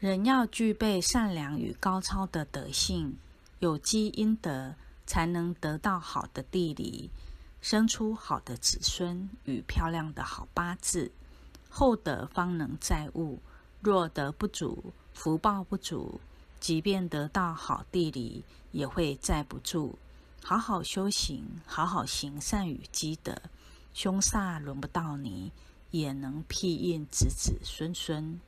人要具备善良与高超的德性，有积阴德，才能得到好的地理，生出好的子孙与漂亮的好八字，厚德方能载物。若德不足，福报不足，即便得到好地理，也会载不住。好好修行，好好行善与积德，凶煞轮不到你，也能庇荫子子孙孙。